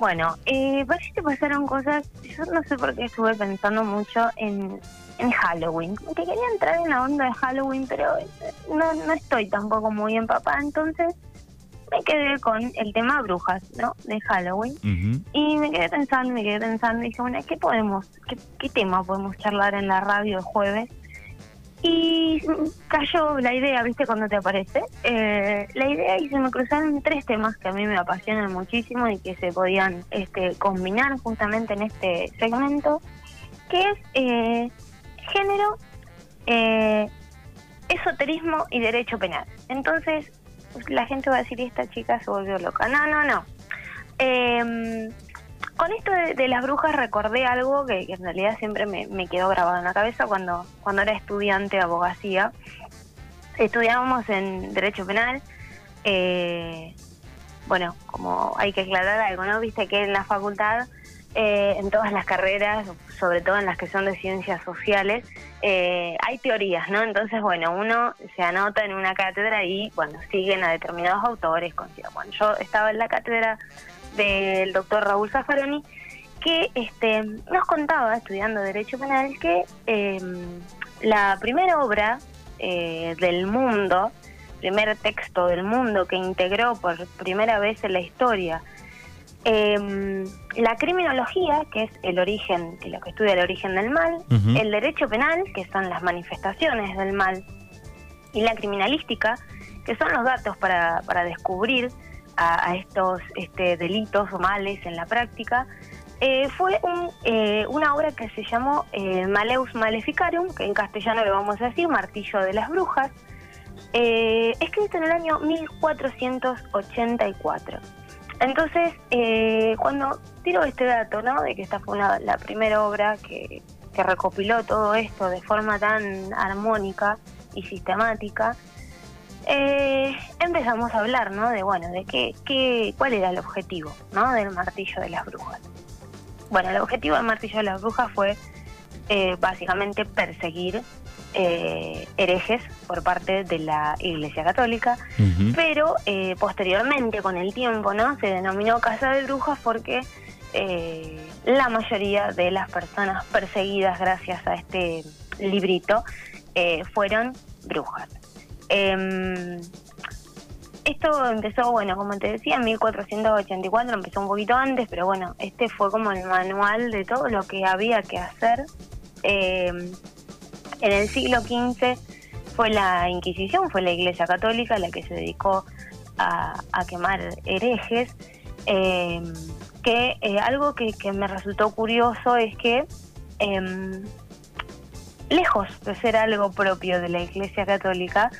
Bueno, eh, parece que pasaron cosas, yo no sé por qué estuve pensando mucho en, en Halloween, que quería entrar en la onda de Halloween, pero no, no estoy tampoco muy empapada, entonces me quedé con el tema brujas, ¿no? De Halloween. Y me quedé pensando, me quedé pensando, y dije, bueno, ¿qué podemos, qué, qué tema podemos charlar en la radio el jueves? Y cayó la idea, ¿viste? Cuando te aparece. Eh, la idea y se me cruzaron tres temas que a mí me apasionan muchísimo y que se podían este, combinar justamente en este segmento, que es eh, género, eh, esoterismo y derecho penal. Entonces, la gente va a decir, esta chica se volvió loca. No, no, no. Con esto de, las brujas recordé algo que, en realidad siempre me, quedó grabado en la cabeza cuando, cuando era estudiante de abogacía. Estudiábamos en Derecho Penal. Eh, bueno, como hay que aclarar algo, ¿no? Viste que en la facultad, eh, en todas las carreras, sobre todo en las que son de ciencias sociales, eh, hay teorías, ¿no? Entonces, bueno, uno se anota en una cátedra y, bueno, siguen a determinados autores. Bueno, yo estaba en la cátedra del doctor Raúl Zaffaroni, que este, nos contaba, estudiando Derecho Penal, que em, la primera obra eh, del mundo, primer texto del mundo que integró por primera vez en la historia em, la criminología, que es el origen, lo que estudia el origen del mal, el derecho penal, que son las manifestaciones del mal, y la criminalística, que son los datos para, para descubrir a, estos este, delitos o males en la práctica, eh, fue un, eh, una obra que se llamó eh, Maleus Maleficarum, que en castellano le vamos a decir Martillo de las Brujas, escrito en el año 1484. Entonces, cuando tiro este dato, ¿no? De que esta fue la primera obra que, que recopiló todo esto de forma tan armónica y sistemática, eh, empezamos a hablar, ¿no? De, bueno, de qué, qué, cuál era el objetivo, ¿no? Del martillo de las brujas. Bueno, el objetivo del martillo de las brujas fue eh, básicamente perseguir eh, herejes por parte de la Iglesia Católica, pero eh, posteriormente, con el tiempo, ¿no? Se denominó Casa de Brujas porque la mayoría de las personas perseguidas gracias a este librito fueron brujas. Eh, esto empezó, bueno, como te decía, en 1484, empezó un poquito antes, pero bueno, este fue como el manual de todo lo que había que hacer. Em, en el siglo XV fue la Inquisición, fue la Iglesia Católica la que se dedicó a, quemar herejes. Em, que eh, algo que, que, me resultó curioso es que lejos de ser algo propio de la Iglesia Católica,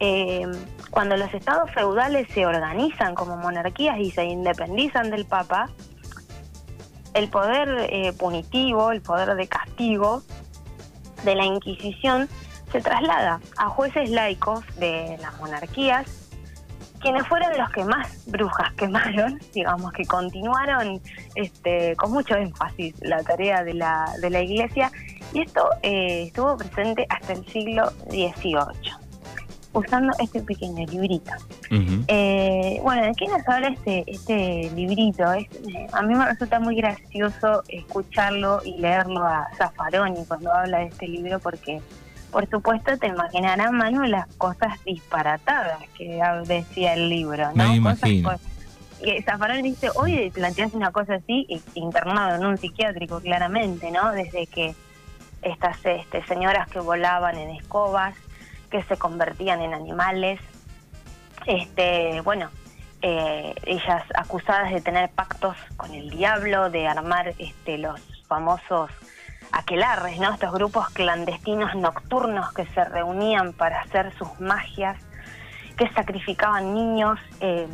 eh, cuando los estados feudales se organizan como monarquías y se independizan del Papa, el poder eh, punitivo, el poder de castigo de la Inquisición se traslada a jueces laicos de las monarquías, quienes fueron los que más brujas quemaron, digamos que continuaron este, con mucho énfasis la tarea de la, de la Iglesia, y esto eh, estuvo presente hasta el siglo XVIII usando este pequeño librito. eh, bueno, ¿de qué nos habla este, este librito? Eh, a mí me resulta muy gracioso escucharlo y leerlo a Zaffaroni cuando habla de este libro porque, por supuesto, te imaginarás, Manu, las cosas disparatadas que decía el libro, ¿no? Me imagino. que Zaffaroni dice, hoy planteas una cosa así, internado en un psiquiátrico claramente, ¿no? Desde que estas este, señoras que volaban en escobas, que se convertían en animales. Este, bueno, eh, ellas acusadas de tener pactos con el diablo, de armar este, los famosos aquelarres, ¿no? Estos grupos clandestinos nocturnos que se reunían para hacer sus magias, que sacrificaban niños. Eh,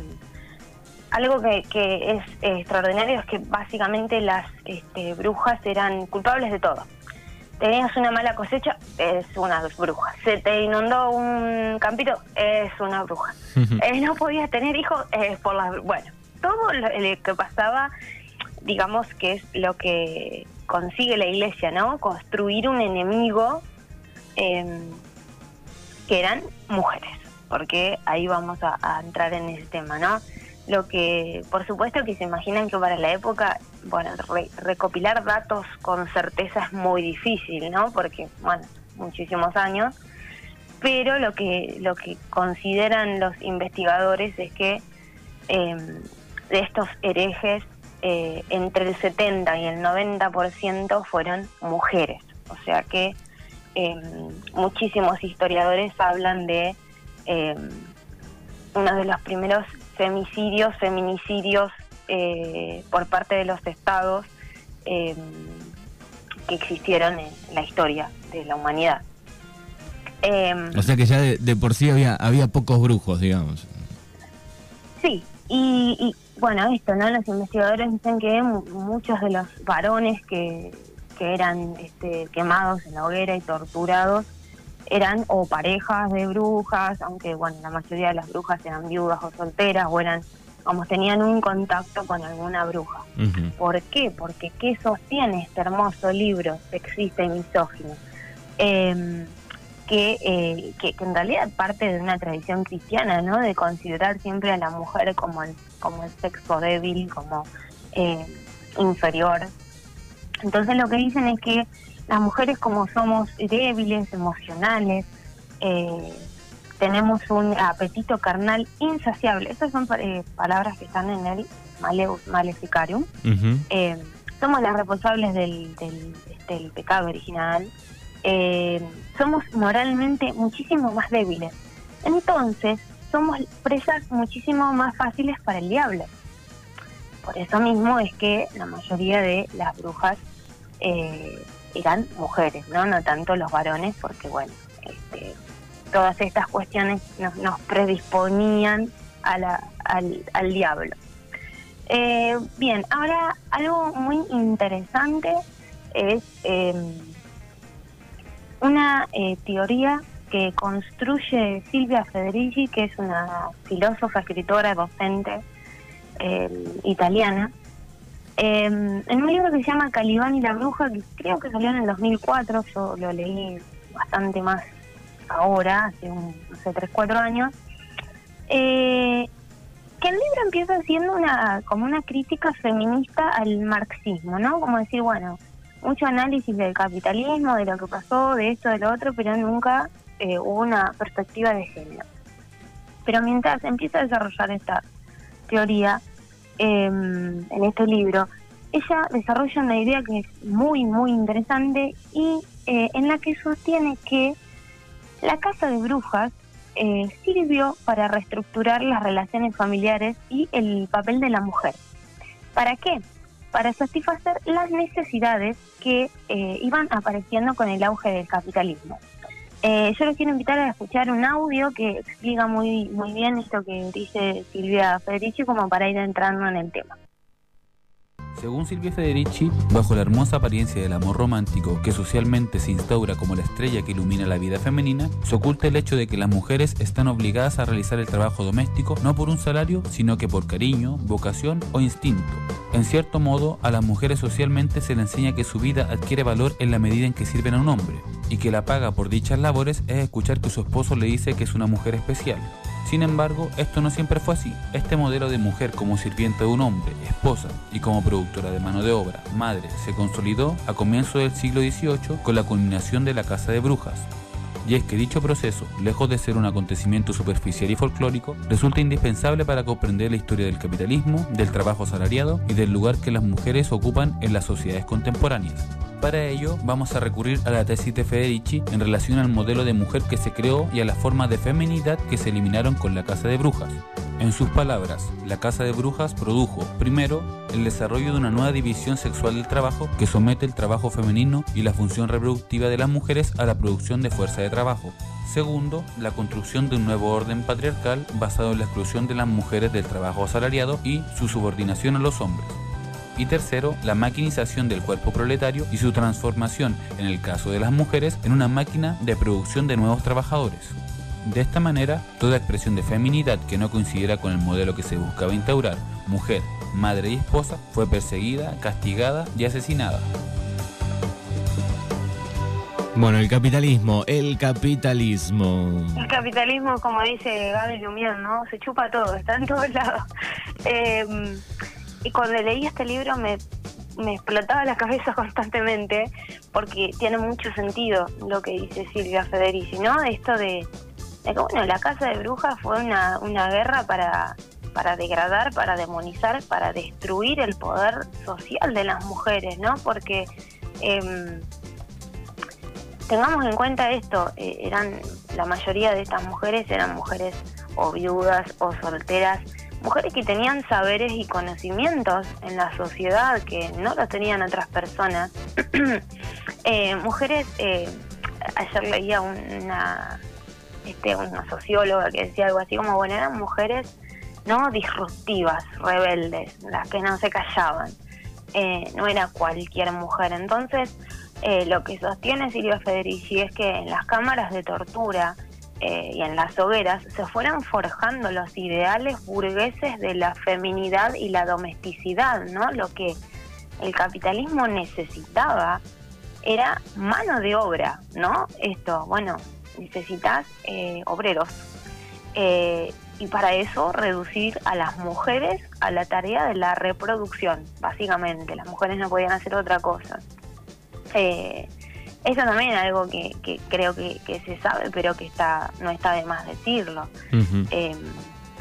algo que, que, es extraordinario es que básicamente las este, brujas eran culpables de todo tenías una mala cosecha, es una bruja. Se te inundó un campito, es una bruja. Eh, no podías tener hijos, es por las... Bueno, todo lo, que pasaba, digamos que es lo que consigue la iglesia, ¿no? Construir un enemigo em, que eran mujeres, porque ahí vamos a, entrar en ese tema, ¿no? Lo que, por supuesto que se imaginan que para la época, bueno, recopilar datos con certeza es muy difícil, ¿no? Porque, bueno, muchísimos años, pero lo que, lo que consideran los investigadores es que em, de estos herejes, eh, entre el 70 y el 90% fueron mujeres. O sea que em, muchísimos historiadores hablan de em, uno de los primeros femicidios, feminicidios eh, por parte de los estados em, que existieron en la historia de la humanidad. o sea que ya de, por sí había, había pocos brujos, digamos. Sí, y, bueno, esto, ¿no? Los investigadores dicen que muchos de los varones que, que eran este, quemados en la hoguera y torturados eran o parejas de brujas, aunque bueno, la mayoría de las brujas eran viudas o solteras o eran, como tenían un contacto con alguna bruja. ¿Por qué? Porque ¿qué sostiene este hermoso libro sexista y misógino? Em, eh, que, que, en realidad parte de una tradición cristiana, ¿no? De considerar siempre a la mujer como el, como el sexo débil, como eh, inferior. Entonces lo que dicen es que las mujeres como somos débiles, emocionales, eh, tenemos un apetito carnal insaciable. Esas son palabras que están en el Maleus Maleficarium. somos las responsables del, del pecado original eh, somos moralmente muchísimo más débiles. Entonces, somos presas muchísimo más fáciles para el diablo. Por eso mismo es que la mayoría de las brujas eh, eran mujeres, ¿no? No tanto los varones, porque bueno, este, todas estas cuestiones nos, predisponían a la, al, diablo. Eh, bien, ahora algo muy interesante es em, una eh, teoría que construye Silvia Federici, que es una filósofa, escritora, docente eh, italiana, eh, en un libro que se llama Calibán y la bruja, que creo que salió en el 2004, yo lo leí bastante más ahora, hace un, sé, 3, 4 años, que el libro empieza siendo una como una crítica feminista al marxismo, ¿no? Como decir, bueno, mucho análisis del capitalismo, de lo que pasó, de esto, de lo otro, pero nunca eh, hubo una perspectiva de género. Pero mientras empieza a desarrollar esta teoría em, en este libro, ella desarrolla una idea que es muy, muy interesante y eh, en la que sostiene que la casa de brujas eh, sirvió para reestructurar las relaciones familiares y el papel de la mujer. ¿Para qué? para satisfacer las necesidades que eh, iban apareciendo con el auge del capitalismo. Eh, yo los quiero invitar a escuchar un audio que explica muy, muy bien esto que dice Silvia Federici como para ir entrando en el tema. Según Silvia Federici, bajo la hermosa apariencia del amor romántico que socialmente se instaura como la estrella que ilumina la vida femenina, se oculta el hecho de que las mujeres están obligadas a realizar el trabajo doméstico no por un salario, sino que por cariño, vocación o instinto. En cierto modo, a las mujeres socialmente se les enseña que su vida adquiere valor en la medida en que sirven a un hombre, y que la paga por dichas labores es escuchar que su esposo le dice que es una mujer especial. Sin embargo, esto no siempre fue así. Este modelo de mujer como sirviente de un hombre, esposa y como productora de mano de obra, madre, se consolidó a comienzos del siglo XVIII con la culminación de la Casa de Brujas. Y es que dicho proceso, lejos de ser un acontecimiento superficial y folclórico, resulta indispensable para comprender la historia del capitalismo, del trabajo asalariado y del lugar que las mujeres ocupan en las sociedades contemporáneas. Para ello, vamos a recurrir a la tesis de Federici en relación al modelo de mujer que se creó y a las formas de feminidad que se eliminaron con la Casa de Brujas. En sus palabras, la Casa de Brujas produjo, primero, el desarrollo de una nueva división sexual del trabajo que somete el trabajo femenino y la función reproductiva de las mujeres a la producción de fuerza de trabajo. Segundo, la construcción de un nuevo orden patriarcal basado en la exclusión de las mujeres del trabajo asalariado y su subordinación a los hombres y tercero, la maquinización del cuerpo proletario y su transformación, en el caso de las mujeres, en una máquina de producción de nuevos trabajadores. De esta manera, toda expresión de feminidad que no coincidiera con el modelo que se buscaba instaurar, mujer, madre y esposa, fue perseguida, castigada y asesinada. Bueno, el capitalismo, el capitalismo. El capitalismo, como dice Gaby Lumière, ¿no? Se chupa todo, está en todos lados. Em, y cuando leí este libro me, explotaba la cabeza constantemente porque tiene mucho sentido lo que dice Silvia Federici, ¿no? Esto de, que, bueno, la casa de brujas fue una, guerra para, para degradar, para demonizar, para destruir el poder social de las mujeres, ¿no? Porque eh, tengamos en cuenta esto, eh, eran la mayoría de estas mujeres eran mujeres o viudas o solteras, mujeres que tenían saberes y conocimientos en la sociedad que no los tenían otras personas, eh, mujeres, eh, ayer leía una, este, una socióloga que decía algo así como, bueno, eran mujeres no disruptivas, rebeldes, las que no se callaban, no era cualquier mujer, entonces eh, lo que sostiene Silvia Federici es que en las cámaras de tortura eh, y en las hogueras se fueran forjando los ideales burgueses de la feminidad y la domesticidad, ¿no? Lo que el capitalismo necesitaba era mano de obra, ¿no? Esto, bueno, necesitas eh, obreros. y para eso reducir a las mujeres a la tarea de la reproducción, básicamente. Las mujeres no podían hacer otra cosa. Eh, eso también es algo que, creo que, se sabe, pero que está no está de más decirlo. Em,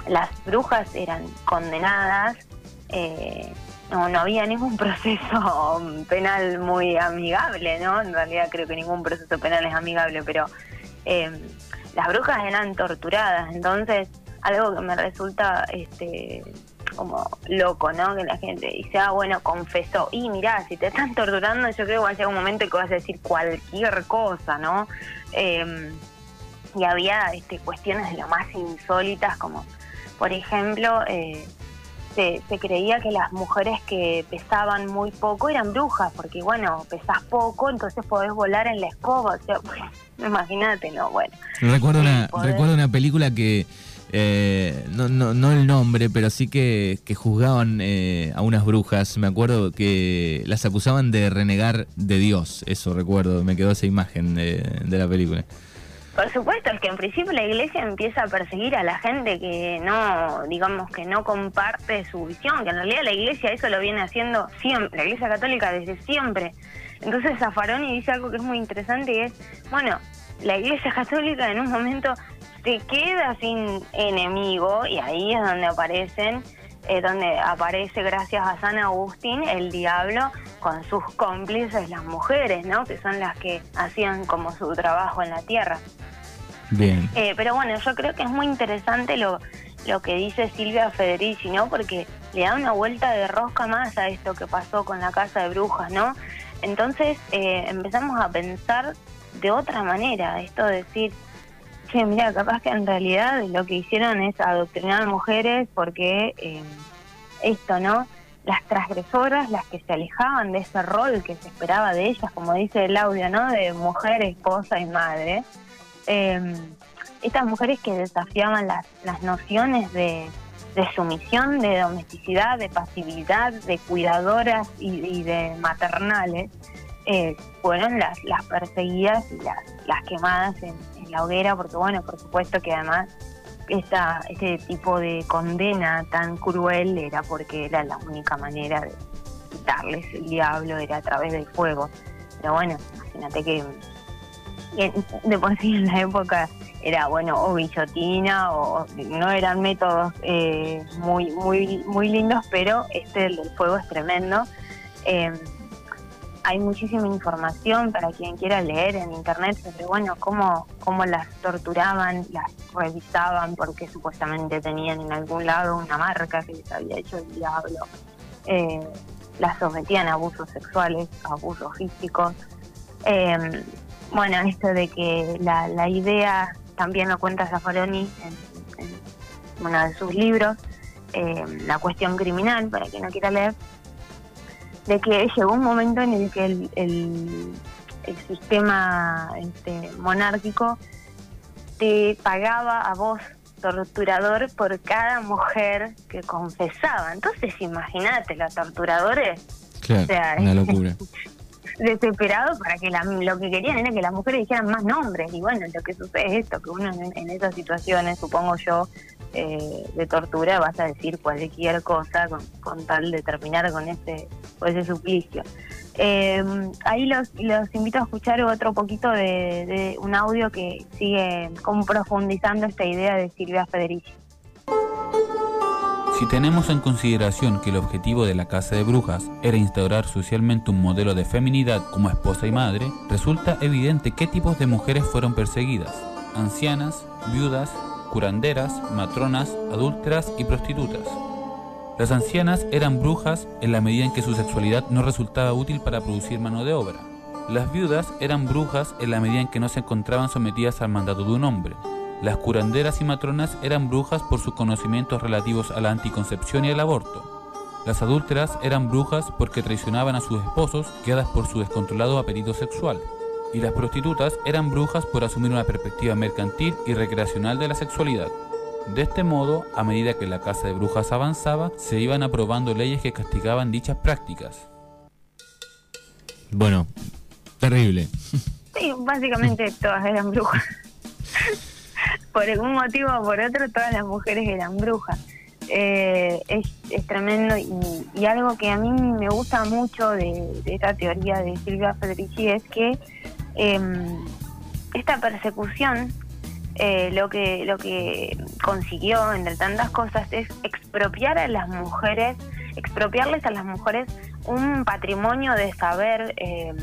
las brujas eran condenadas, eh, no, no había ningún proceso penal muy amigable, ¿no? En realidad creo que ningún proceso penal es amigable, pero em, las brujas eran torturadas, entonces algo que me resulta este como loco, ¿no? Que la gente dice, ah, bueno, confesó. Y mirá, si te están torturando, yo creo que va a llegar un momento que vas a decir cualquier cosa, ¿no? Em, y había este, cuestiones de lo más insólitas, como, por ejemplo, eh, se, creía que las mujeres que pesaban muy poco eran brujas, porque, bueno, pesas poco, entonces podés volar en la escoba. O sea, imagínate, ¿no? Bueno. Recuerdo, una, recuerdo una película que eh, no, no, no el nombre, pero sí que, juzgaban eh, a unas brujas. Me acuerdo que las acusaban de renegar de Dios. Eso recuerdo, me quedó esa imagen de, la película. Por supuesto, es que en principio la iglesia empieza a perseguir a la gente que no, digamos, que no comparte su visión, que en realidad la iglesia eso lo viene haciendo siempre, la iglesia católica desde siempre. Entonces Zafaroni dice algo que es muy interesante y es, bueno, la iglesia católica en un momento te queda sin enemigo y ahí es donde aparecen, eh, donde aparece gracias a San Agustín el diablo con sus cómplices las mujeres, ¿no? Que son las que hacían como su trabajo en la tierra. Bien. Eh, pero bueno, yo creo que es muy interesante lo, lo que dice Silvia Federici, ¿no? Porque le da una vuelta de rosca más a esto que pasó con la casa de brujas, ¿no? Entonces eh, empezamos a pensar de otra manera, esto de decir, mira, capaz que en realidad lo que hicieron es adoctrinar mujeres porque eh, esto, ¿no? Las transgresoras, las que se alejaban de ese rol que se esperaba de ellas, como dice el audio, ¿no? De mujer, esposa y madre. Eh, estas mujeres que desafiaban las, las nociones de, sumisión, de domesticidad, de pasividad, de cuidadoras y, de maternales, eh, fueron las, las perseguidas y las, las quemadas en, la hoguera, porque bueno, por supuesto que además esa, ese tipo de condena tan cruel era porque era la única manera de quitarles el diablo, era a través del fuego. Pero bueno, imagínate que, de por sí en la época era bueno o guillotina o no eran métodos eh, muy muy muy lindos pero este el del fuego es tremendo eh, hay muchísima información para quien quiera leer en internet sobre bueno cómo, cómo las torturaban, las revisaban porque supuestamente tenían en algún lado una marca que les había hecho el diablo. Eh, las sometían a abusos sexuales, a abusos físicos. Eh, bueno, esto de que la, la idea, también lo cuenta Zaffaroni en, uno de sus libros, eh, La cuestión criminal, para quien no quiera leer, de que llegó un momento en el que el, el, sistema este, monárquico te pagaba a vos torturador por cada mujer que confesaba. Entonces, imagínate, los torturadores. Claro, una locura. desesperados para que lo que querían era que las mujeres dijeran más nombres. Y bueno, lo que sucede es esto, que uno en, esas situaciones, supongo yo, eh, de tortura, vas a decir cualquier cosa con, tal de terminar con ese, con ese suplicio. Em, ahí los, los invito a escuchar otro poquito de, un audio que sigue como profundizando esta idea de Silvia Federici. Si tenemos en consideración que el objetivo de la Casa de Brujas era instaurar socialmente un modelo de feminidad como esposa y madre, resulta evidente qué tipos de mujeres fueron perseguidas. Ancianas, viudas, curanderas, matronas, adúlteras y prostitutas. Las ancianas eran brujas en la medida en que su sexualidad no resultaba útil para producir mano de obra. Las viudas eran brujas en la medida en que no se encontraban sometidas al mandato de un hombre, las curanderas y matronas eran brujas por sus conocimientos relativos a la anticoncepción y al aborto. Las adúlteras eran brujas porque traicionaban a sus esposos, guiadas por su descontrolado apetito sexual. Y las prostitutas eran brujas por asumir una perspectiva mercantil y recreacional de la sexualidad. De este modo, a medida que la casa de brujas avanzaba, se iban aprobando leyes que castigaban dichas prácticas. Bueno, terrible. Sí, básicamente todas eran brujas. por algún motivo o por otro, todas las mujeres eran brujas. Eh, es, tremendo y, algo que a mí me gusta mucho de, esta teoría de Silvia Federici es que em, esta persecución eh, lo que lo que consiguió entre tantas cosas es expropiar a las mujeres expropiarles a las mujeres un patrimonio de saber eh,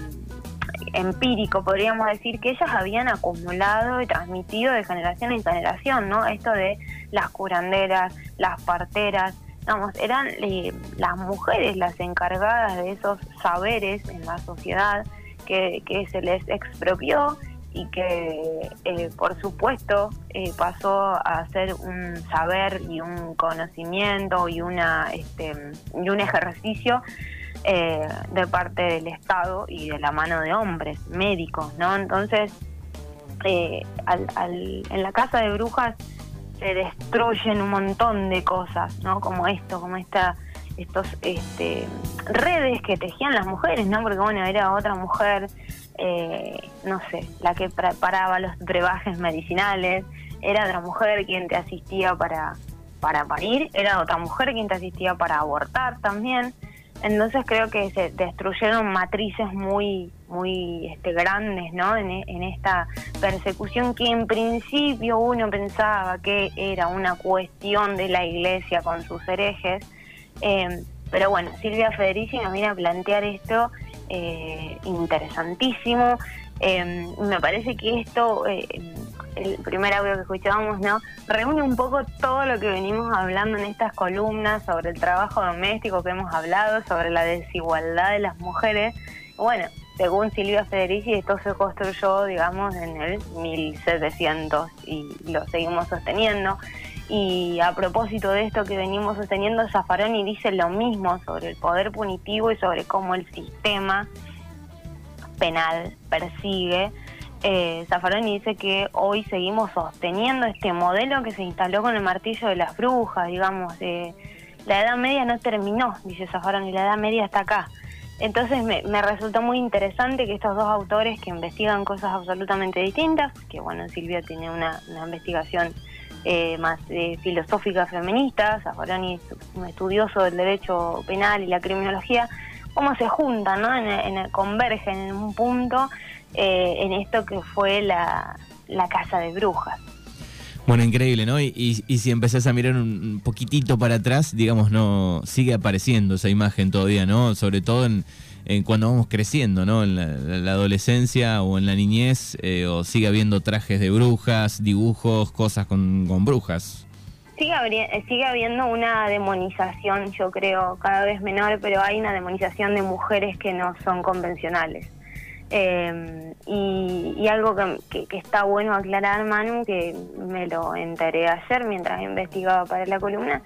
empírico, podríamos decir, que ellas habían acumulado y transmitido de generación en generación, ¿no? Esto de las curanderas, las parteras, vamos, eran eh, las mujeres las encargadas de esos saberes en la sociedad que, se les expropió y que eh, por supuesto eh, pasó a ser un saber y un conocimiento y una este, y un ejercicio eh, de parte del Estado y de la mano de hombres, médicos, ¿no? Entonces, eh, en la casa de brujas se destruyen un montón de cosas, ¿no? Como esto, como esta estos este, redes que tejían las mujeres, ¿no? Porque bueno, era otra mujer, eh, no sé, la que preparaba los brebajes medicinales, era otra mujer quien te asistía para, para parir, era otra mujer quien te asistía para abortar también. Entonces creo que se destruyeron matrices muy muy este, grandes ¿no? En, esta persecución que en principio uno pensaba que era una cuestión de la iglesia con sus herejes. Eh, pero bueno, Silvia Federici nos viene a plantear esto eh, interesantísimo. Eh, me parece que esto el primer audio que escuchábamos, ¿no? Reúne un poco todo lo que venimos hablando en estas columnas sobre el trabajo doméstico que hemos hablado, sobre la desigualdad de las mujeres. Bueno, según Silvia Federici, esto se construyó, digamos, en el 1700 y lo seguimos sosteniendo. Y a propósito de esto que venimos sosteniendo, Zaffaroni dice lo mismo sobre el poder punitivo y sobre cómo el sistema penal persigue eh, Zaffaroni dice que hoy seguimos sosteniendo este modelo que se instaló con el martillo de las brujas, digamos. Eh, la Edad Media no terminó, dice Zaffaroni, la Edad Media está acá. Entonces me, resultó muy interesante que estos dos autores que investigan cosas absolutamente distintas, que bueno, Silvia tiene una, investigación eh, más eh, filosófica feminista, Zaffaroni es un estudioso del derecho penal y la criminología, cómo se juntan, ¿no? En, convergen en un punto eh, en esto que fue la, casa de brujas. Bueno, increíble, ¿no? Y, si empezás a mirar un poquitito para atrás, digamos, no sigue apareciendo esa imagen todavía, ¿no? Sobre todo en, cuando vamos creciendo, ¿no? En la, adolescencia o en la niñez, eh, o sigue habiendo trajes de brujas, dibujos, cosas con, brujas. Sigue, sigue habiendo una demonización, yo creo, cada vez menor, pero hay una demonización de mujeres que no son convencionales. Eh, y, algo que, está bueno aclarar, Manu, que me lo enteré ayer mientras investigaba para la columna,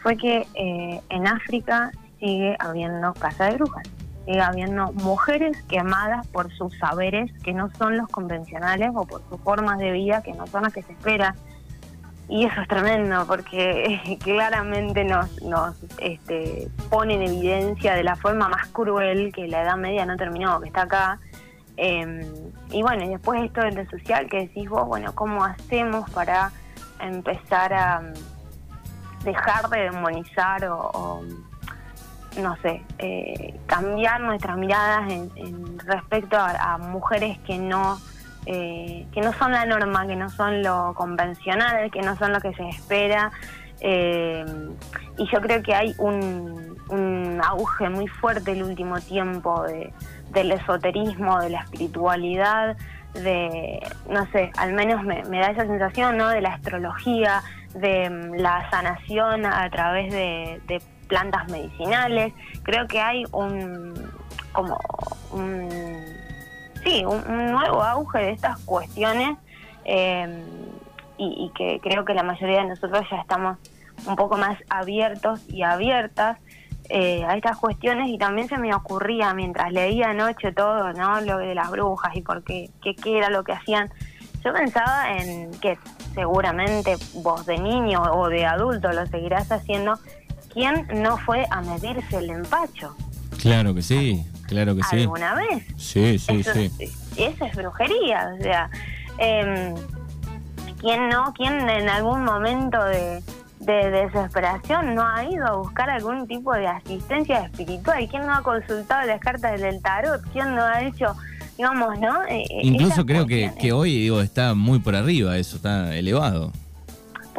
fue que eh, en África sigue habiendo casa de brujas, sigue habiendo mujeres quemadas por sus saberes que no son los convencionales o por sus formas de vida que no son las que se espera. Y eso es tremendo porque claramente nos, nos este, pone en evidencia de la forma más cruel que la Edad Media no terminó, que está acá, Em, y bueno, y después esto de lo social que decís vos, bueno, ¿cómo hacemos para empezar a mm, dejar de demonizar o, no sé, eh, cambiar nuestras miradas en, respecto a, mujeres que no eh, que no son la norma, que no son lo convencional, que no son lo que se espera. Eh, y yo creo que hay un, un auge muy fuerte el último tiempo de, del esoterismo, de la espiritualidad, de, no sé, al menos me, da esa sensación, ¿no? De la astrología, de mm, la sanación a través de, plantas medicinales. Creo que hay un, como, un, sí, un, nuevo auge de estas cuestiones y, y que creo que la mayoría de nosotros ya estamos un poco más abiertos y abiertas eh, a estas cuestiones y también se me ocurría mientras leía anoche todo, ¿no? Lo de las brujas y por qué, qué, era lo que hacían. Yo pensaba en que seguramente vos de niño o de adulto lo seguirás haciendo. ¿Quién no fue a medirse el empacho? Claro que sí, claro que sí. ¿Alguna vez? Sí, sí, sí. Eso es brujería, o sea, eh, ¿quién no? ¿Quién en algún momento de, de desesperación no ha ido a buscar algún tipo de asistencia espiritual? ¿Quién no ha consultado las cartas del tarot? ¿Quién no ha hecho, digamos, no? Eh, eh, Incluso creo que, que hoy digo está muy por arriba, eso está elevado.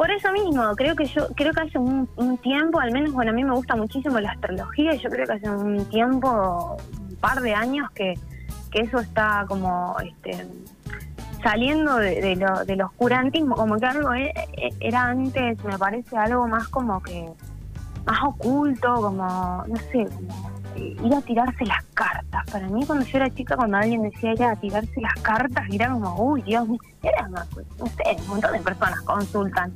Por eso mismo, creo que yo creo que hace un, tiempo, al menos, bueno, a mí me gusta muchísimo la astrología y yo creo que hace un tiempo, un par de años que, que eso está como este saliendo de, lo, del oscurantismo, como que algo e, e, era antes, me parece algo más como que, más oculto, como, no sé, como ir a tirarse las cartas. Para mí cuando yo era chica, cuando alguien decía ir a tirarse las cartas, era como, uy, Dios mío, no sé, un montón de personas consultan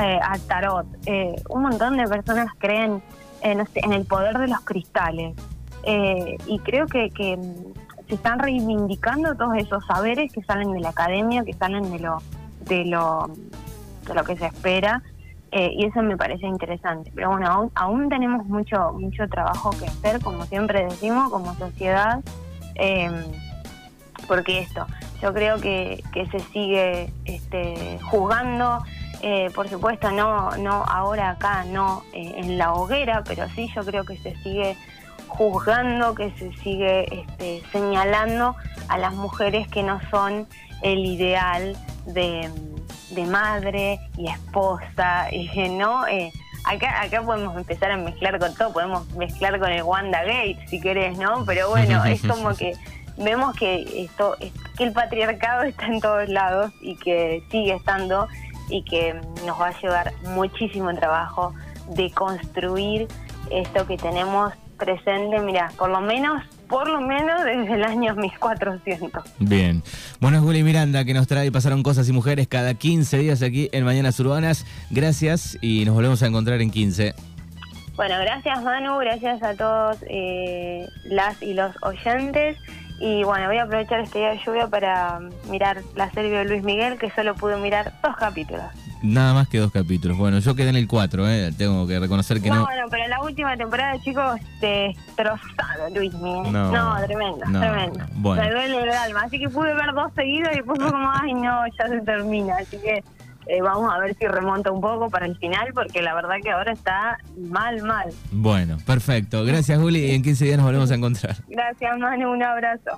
eh, al tarot, eh, un montón de personas creen, eh, en el poder de los cristales. Eh, y creo que, que se están reivindicando todos esos saberes que salen de la academia, que salen de lo, de lo, de lo que se espera. Eh, y eso me parece interesante. Pero bueno, aún, tenemos mucho, mucho trabajo que hacer, como siempre decimos, como sociedad, em, porque esto, yo creo que, se sigue este, juzgando, eh, por supuesto, no, no ahora acá, no eh, en la hoguera, pero sí yo creo que se sigue juzgando, que se sigue este, señalando a las mujeres que no son el ideal de, madre y esposa, y no, eh, acá, acá podemos empezar a mezclar con todo, podemos mezclar con el Wanda Gate si querés, ¿no? Pero bueno, es como que vemos que esto, que el patriarcado está en todos lados y que sigue estando y que nos va a llevar muchísimo trabajo de construir esto que tenemos presente, mira, por lo menos, por lo menos desde el año 1400. Bien. Bueno, es Juli Miranda que nos trae Pasaron Cosas y Mujeres cada 15 días aquí en Mañanas Urbanas. Gracias y nos volvemos a encontrar en 15. Bueno, gracias Manu, gracias a todos eh, las y los oyentes. Y bueno, voy a aprovechar este día de lluvia para mirar la serie de Luis Miguel, que solo pude mirar dos capítulos. Nada más que dos capítulos. Bueno, yo quedé en el 4, ¿eh? tengo que reconocer que no. No, bueno, pero en la última temporada, chicos, destrozado Luis Miguel. No, no tremendo, tremendo. Bueno. Me duele el alma. Así que pude ver dos seguidos y después fue como, ay, no, ya se termina. Así que eh, vamos a ver si remonta un poco para el final, porque la verdad que ahora está mal, mal. Bueno, perfecto. Gracias, Juli, y en 15 días nos volvemos a encontrar. Gracias, Manu. Un abrazo.